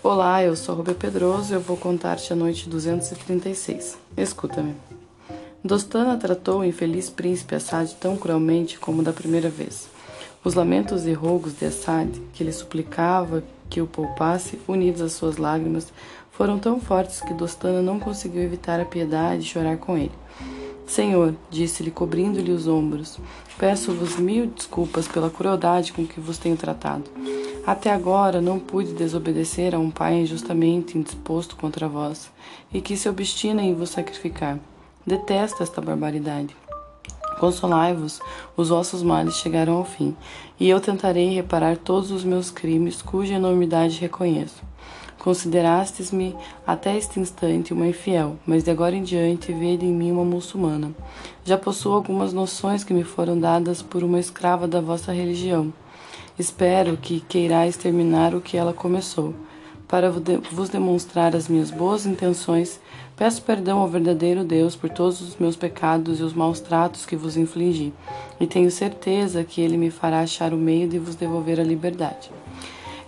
Olá, eu sou Rubia Pedroso e eu vou contar-te a noite 236. Escuta-me. Dostana tratou o infeliz príncipe Assad tão cruelmente como da primeira vez. Os lamentos e rogos de Assad, que lhe suplicava que o poupasse, unidos às suas lágrimas, foram tão fortes que Dostana não conseguiu evitar a piedade e chorar com ele. Senhor, disse-lhe, cobrindo-lhe os ombros, peço-vos mil desculpas pela crueldade com que vos tenho tratado. Até agora não pude desobedecer a um pai injustamente indisposto contra vós, e que se obstina em vos sacrificar. Detesto esta barbaridade. Consolai-vos, os vossos males chegarão ao fim, e eu tentarei reparar todos os meus crimes, cuja enormidade reconheço. Considerastes-me até este instante uma infiel, mas de agora em diante vede em mim uma muçulmana. Já possuo algumas noções que me foram dadas por uma escrava da vossa religião. Espero que queirais terminar o que ela começou. Para vos demonstrar as minhas boas intenções, peço perdão ao verdadeiro Deus por todos os meus pecados e os maus tratos que vos infligi, e tenho certeza que Ele me fará achar o meio de vos devolver a liberdade.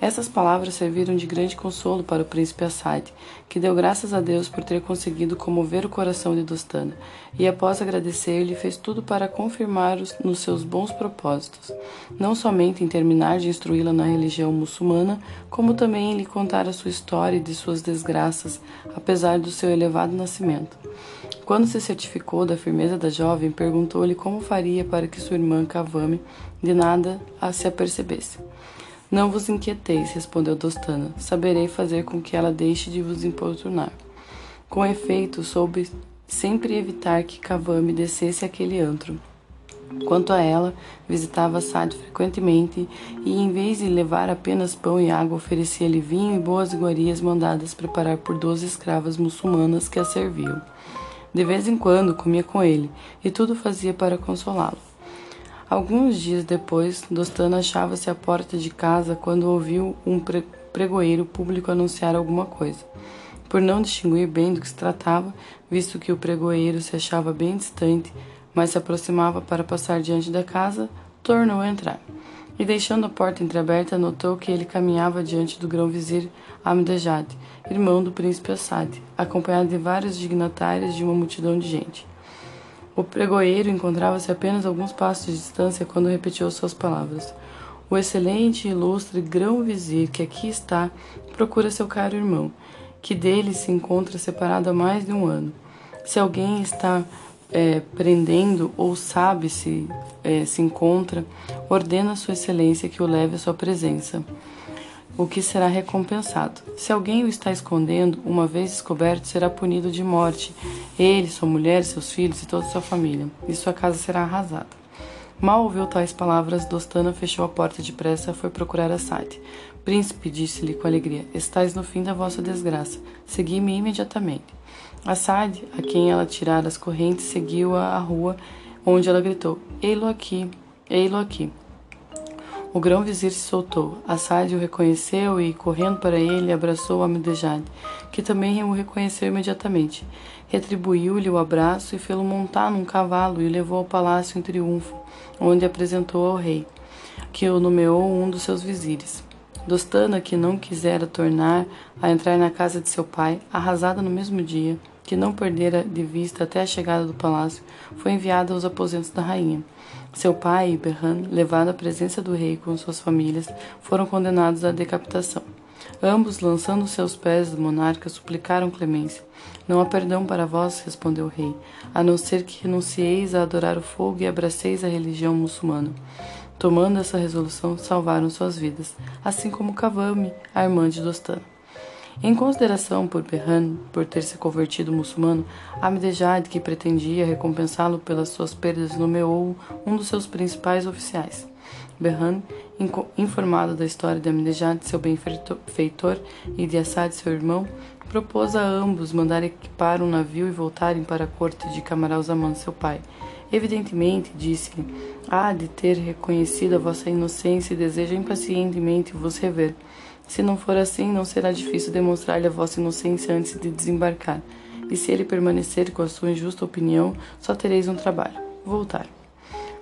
Essas palavras serviram de grande consolo para o príncipe Assad, que deu graças a Deus por ter conseguido comover o coração de Dostana, e após agradecer-lhe, fez tudo para confirmar-os nos seus bons propósitos, não somente em terminar de instruí-la na religião muçulmana, como também em lhe contar a sua história e de suas desgraças, apesar do seu elevado nascimento. Quando se certificou da firmeza da jovem, perguntou-lhe como faria para que sua irmã Cavame de nada a se apercebesse. Não vos inquieteis, respondeu Dostana. Saberei fazer com que ela deixe de vos importunar. Com efeito, soube sempre evitar que Cavame descesse aquele antro. Quanto a ela, visitava Sade frequentemente e, em vez de levar apenas pão e água, oferecia-lhe vinho e boas iguarias mandadas preparar por doze escravas muçulmanas que a serviam. De vez em quando comia com ele, e tudo fazia para consolá-lo. Alguns dias depois, Dostana achava-se à porta de casa quando ouviu um pregoeiro público anunciar alguma coisa. Por não distinguir bem do que se tratava, visto que o pregoeiro se achava bem distante, mas se aproximava para passar diante da casa, tornou a entrar. E deixando a porta entreaberta, notou que ele caminhava diante do grão-vizir Amdejad, irmão do príncipe Assad, acompanhado de vários dignatários de uma multidão de gente. O pregoeiro encontrava-se apenas alguns passos de distância quando repetiu suas palavras. O excelente e ilustre grão-vizir que aqui está procura seu caro irmão, que dele se encontra separado há mais de um ano. Se alguém está é, prendendo ou sabe se é, se encontra, ordena a Sua Excelência que o leve à sua presença o que será recompensado. Se alguém o está escondendo, uma vez descoberto, será punido de morte, ele, sua mulher, seus filhos e toda sua família, e sua casa será arrasada. Mal ouviu tais palavras, Dostana fechou a porta depressa e foi procurar Assad. Príncipe, disse-lhe com alegria, estais no fim da vossa desgraça. Segui-me imediatamente. Assad, a quem ela tirara as correntes, seguiu-a à rua, onde ela gritou: Ei-lo aqui, ei-lo aqui. O grão-vizir se soltou. Assad o reconheceu e, correndo para ele, abraçou Amidejad, que também o reconheceu imediatamente. Retribuiu-lhe o abraço e fê-lo montar num cavalo e o levou ao palácio em triunfo, onde apresentou ao rei, que o nomeou um dos seus vizires. Dostana, que não quisera tornar a entrar na casa de seu pai, arrasada no mesmo dia, que não perdera de vista até a chegada do palácio, foi enviada aos aposentos da rainha. Seu pai e Berhan, levado à presença do rei com suas famílias, foram condenados à decapitação. Ambos, lançando seus pés do monarca, suplicaram clemência. Não há perdão para vós, respondeu o rei, a não ser que renuncieis a adorar o fogo e abraceis a religião muçulmana. Tomando essa resolução, salvaram suas vidas, assim como Kavami, a irmã de Dostan. Em consideração por Berhan por ter se convertido muçulmano, Amdejad, que pretendia recompensá-lo pelas suas perdas, nomeou um dos seus principais oficiais. Berhan, informado da história de Amdejad, seu benfeitor, e de Assad, seu irmão, propôs a ambos mandar equipar um navio e voltarem para a corte de Camaralzaman, seu pai. Evidentemente, disse-lhe, há de ter reconhecido a vossa inocência e deseja impacientemente vos rever. Se não for assim, não será difícil demonstrar-lhe a vossa inocência antes de desembarcar. E se ele permanecer com a sua injusta opinião, só tereis um trabalho: voltar.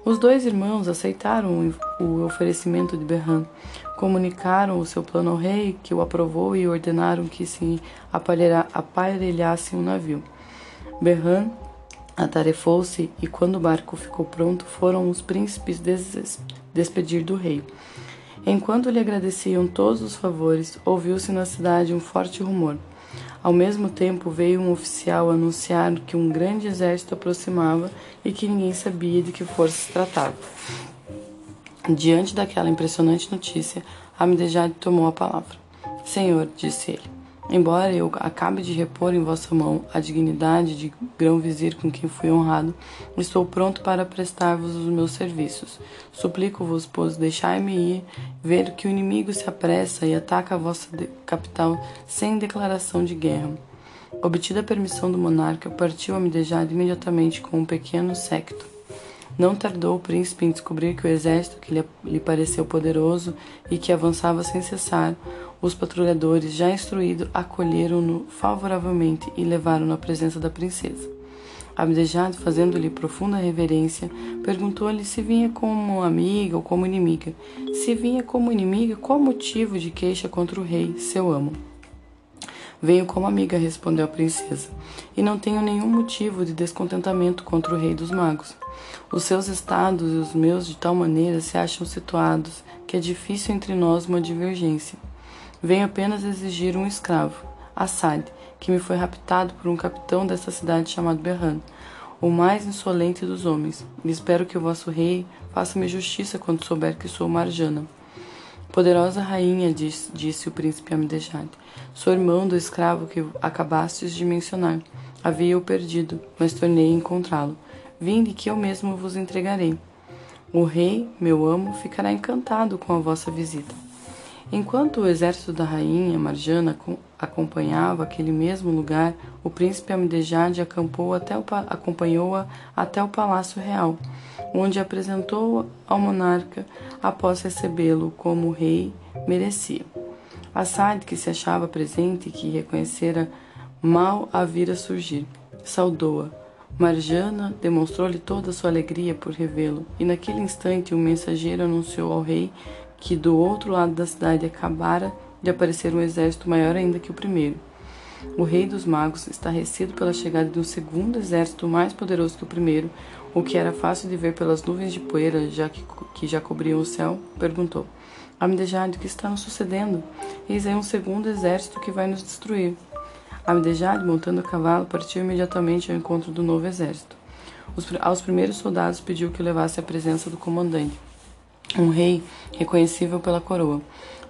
Os dois irmãos aceitaram o oferecimento de Berran, comunicaram o seu plano ao rei, que o aprovou e ordenaram que se aparelhasse um navio. Berran atarefou-se e, quando o barco ficou pronto, foram os príncipes des despedir do rei. Enquanto lhe agradeciam todos os favores, ouviu-se na cidade um forte rumor. Ao mesmo tempo, veio um oficial anunciar que um grande exército aproximava e que ninguém sabia de que força se tratava. Diante daquela impressionante notícia, Amidejad tomou a palavra. Senhor, disse ele, Embora eu acabe de repor em vossa mão a dignidade de grão-vizir com quem fui honrado, estou pronto para prestar-vos os meus serviços. Suplico-vos, pois, deixai-me ir, ver que o inimigo se apressa e ataca a vossa capital sem declaração de guerra. Obtida a permissão do monarca, partiu a Midejad imediatamente com um pequeno séquito. Não tardou o príncipe em descobrir que o exército, que lhe pareceu poderoso e que avançava sem cessar, os patrulhadores, já instruídos, acolheram-no favoravelmente e levaram-no à presença da princesa. Abdejad, fazendo-lhe profunda reverência, perguntou-lhe se vinha como amiga ou como inimiga. Se vinha como inimiga, qual motivo de queixa contra o rei, seu amo? Venho como amiga, respondeu a princesa, e não tenho nenhum motivo de descontentamento contra o rei dos magos. Os seus estados e os meus de tal maneira se acham situados que é difícil entre nós uma divergência. Venho apenas exigir um escravo, Assad, que me foi raptado por um capitão dessa cidade chamado Berran, o mais insolente dos homens. Espero que o vosso rei faça-me justiça quando souber que sou Marjana. Poderosa rainha, disse, disse o príncipe Amidejad, sou irmão do escravo que acabastes de mencionar. Havia-o perdido, mas tornei encontrá-lo. Vinde que eu mesmo vos entregarei. O rei, meu amo, ficará encantado com a vossa visita. Enquanto o exército da rainha Marjana acompanhava aquele mesmo lugar, o príncipe Amidejad acompanhou-a até o palácio real, onde apresentou ao monarca após recebê-lo como o rei merecia. Assad, que se achava presente e que reconhecera mal a vira surgir, saudou-a. Marjana demonstrou-lhe toda a sua alegria por revê-lo, e naquele instante o mensageiro anunciou ao rei que do outro lado da cidade acabara de aparecer um exército maior ainda que o primeiro. O rei dos magos, estarrecido pela chegada de um segundo exército mais poderoso que o primeiro, o que era fácil de ver pelas nuvens de poeira já que, que já cobriam o céu, perguntou: Amidejad, o que está nos sucedendo? Eis aí um segundo exército que vai nos destruir. Amidejad, montando a cavalo, partiu imediatamente ao encontro do novo exército. Os, aos primeiros soldados pediu que levasse à presença do comandante um rei reconhecível pela coroa.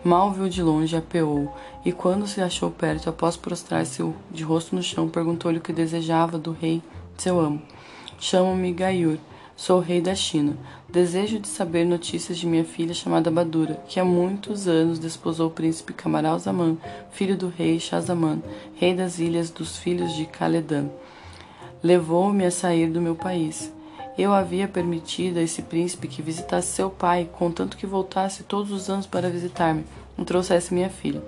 Mal viu de longe, apeou, e quando se achou perto, após prostrar-se de rosto no chão, perguntou-lhe o que desejava do rei, seu amo. Chamo-me Gaiur, sou rei da China. Desejo de saber notícias de minha filha chamada Badura, que há muitos anos desposou o príncipe Kamaral Zaman, filho do rei Shahzaman, rei das ilhas dos filhos de Khaledan. Levou-me a sair do meu país. Eu havia permitido a esse príncipe que visitasse seu pai, contanto que voltasse todos os anos para visitar-me e trouxesse minha filha.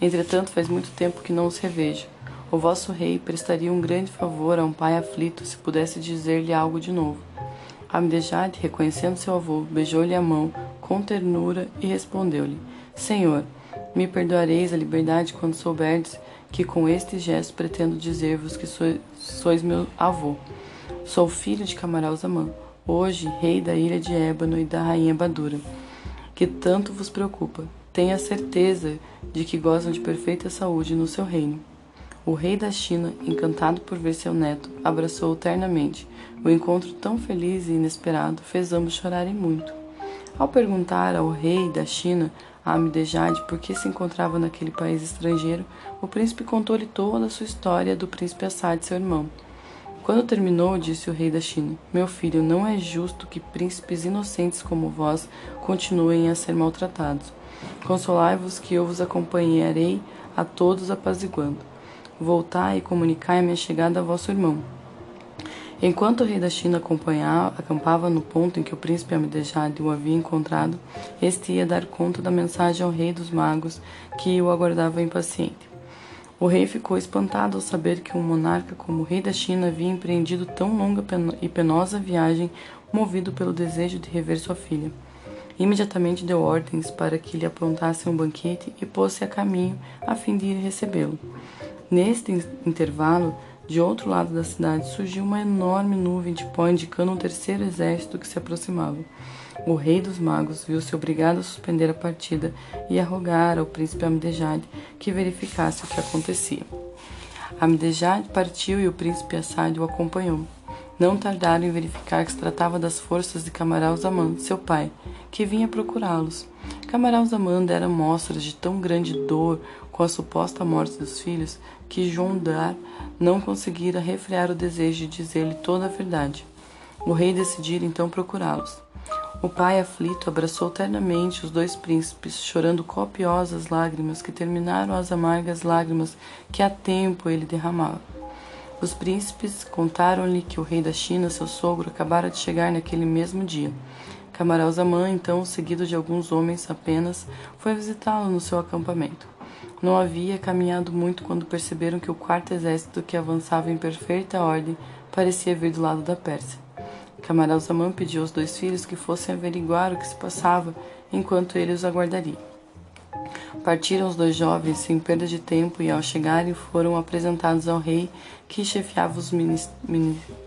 Entretanto, faz muito tempo que não os revejo. O vosso rei prestaria um grande favor a um pai aflito se pudesse dizer-lhe algo de novo. Amdejad, reconhecendo seu avô, beijou-lhe a mão com ternura e respondeu-lhe: Senhor, me perdoareis a liberdade quando souberdes que com este gesto pretendo dizer-vos que sois, sois meu avô. Sou filho de Camaral Zaman, hoje rei da ilha de Ébano e da rainha Badura, que tanto vos preocupa. Tenha certeza de que gozam de perfeita saúde no seu reino. O rei da China, encantado por ver seu neto, abraçou-o ternamente. O encontro tão feliz e inesperado fez ambos chorarem muito. Ao perguntar ao rei da China, a Amidejad, por que se encontrava naquele país estrangeiro, o príncipe contou-lhe toda a sua história do príncipe Assad, seu irmão. Quando terminou, disse o rei da China: Meu filho, não é justo que príncipes inocentes como vós continuem a ser maltratados. Consolai-vos que eu vos acompanharei a todos apaziguando. Voltai e comunicai a minha chegada a vosso irmão. Enquanto o rei da China acampava no ponto em que o príncipe Amidejad o havia encontrado, este ia dar conta da mensagem ao rei dos magos, que o aguardava impaciente. O rei ficou espantado ao saber que um monarca como o rei da China havia empreendido tão longa e penosa viagem movido pelo desejo de rever sua filha. Imediatamente deu ordens para que lhe aprontassem um banquete e pôs-se a caminho a fim de ir recebê-lo. Neste intervalo, de outro lado da cidade surgiu uma enorme nuvem de pó indicando um terceiro exército que se aproximava. O rei dos magos viu-se obrigado a suspender a partida e a rogar ao príncipe Amdejad que verificasse o que acontecia. Amdejad partiu e o príncipe Assad o acompanhou. Não tardaram em verificar que se tratava das forças de Camaral Zaman, seu pai, que vinha procurá-los. Camaral Zaman dera mostras de tão grande dor com a suposta morte dos filhos que João Dar não conseguira refrear o desejo de dizer-lhe toda a verdade. O rei decidira então procurá-los. O pai aflito abraçou ternamente os dois príncipes, chorando copiosas lágrimas que terminaram as amargas lágrimas que há tempo ele derramava. Os príncipes contaram-lhe que o rei da China, seu sogro, acabara de chegar naquele mesmo dia. Camaralzaman, então, seguido de alguns homens apenas, foi visitá-lo no seu acampamento. Não havia caminhado muito quando perceberam que o quarto exército que avançava em perfeita ordem parecia vir do lado da Pérsia. Camaralzaman pediu aos dois filhos que fossem averiguar o que se passava enquanto ele os aguardaria. Partiram os dois jovens sem perda de tempo e, ao chegarem, foram apresentados ao rei que chefiava os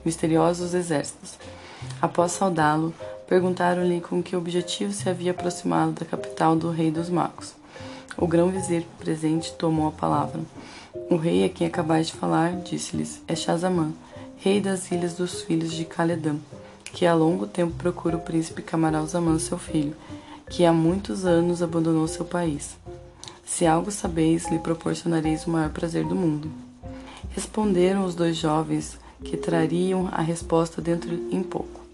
misteriosos exércitos. Após saudá-lo, perguntaram-lhe com que objetivo se havia aproximado da capital do rei dos magos. O grão-vizir presente tomou a palavra. O rei a quem acabais de falar, disse-lhes, é Shazamã, rei das ilhas dos filhos de Caledã, que há longo tempo procura o príncipe Camaral Zaman, seu filho, que há muitos anos abandonou seu país. Se algo sabeis, lhe proporcionareis o maior prazer do mundo. Responderam os dois jovens que trariam a resposta dentro em pouco.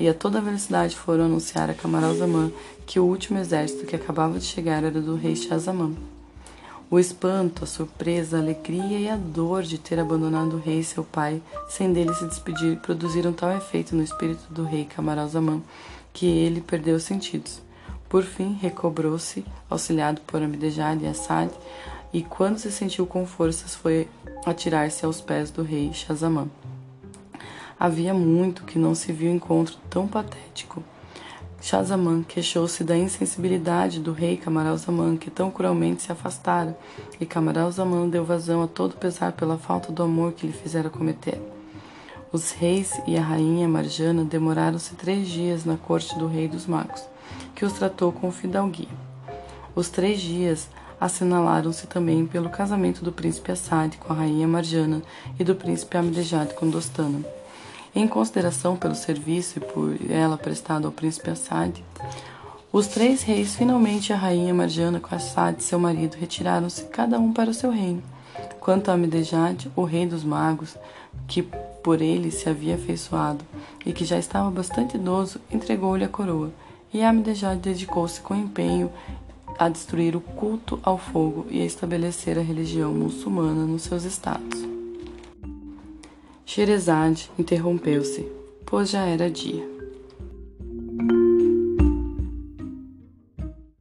E a toda velocidade foram anunciar a Camaralzaman que o último exército que acabava de chegar era do rei Shazamã. O espanto, a surpresa, a alegria e a dor de ter abandonado o rei seu pai, sem dele se despedir, produziram tal efeito no espírito do rei Camaralzaman que ele perdeu os sentidos. Por fim, recobrou-se, auxiliado por Amidejad e Assad, e quando se sentiu com forças, foi atirar-se aos pés do rei Shazamã. Havia muito que não se viu encontro tão patético. Shazamã queixou-se da insensibilidade do rei Camaralzaman, que tão cruelmente se afastara, e Camaralzaman deu vazão a todo pesar pela falta do amor que lhe fizera cometer. Os reis e a rainha Marjana demoraram-se três dias na corte do rei dos magos que os tratou com fidalguia. Os três dias assinalaram-se também pelo casamento do príncipe Assad com a rainha Marjana e do príncipe Amdejad com Dostana. Em consideração pelo serviço e por ela prestado ao príncipe Assad, os três reis, finalmente a rainha Marjana com Assad, seu marido, retiraram-se cada um para o seu reino. Quanto a Amdejad, o rei dos magos, que por ele se havia afeiçoado e que já estava bastante idoso, entregou-lhe a coroa e Amidejad dedicou-se com empenho a destruir o culto ao fogo e a estabelecer a religião muçulmana nos seus estados. Sherezade interrompeu-se, pois já era dia.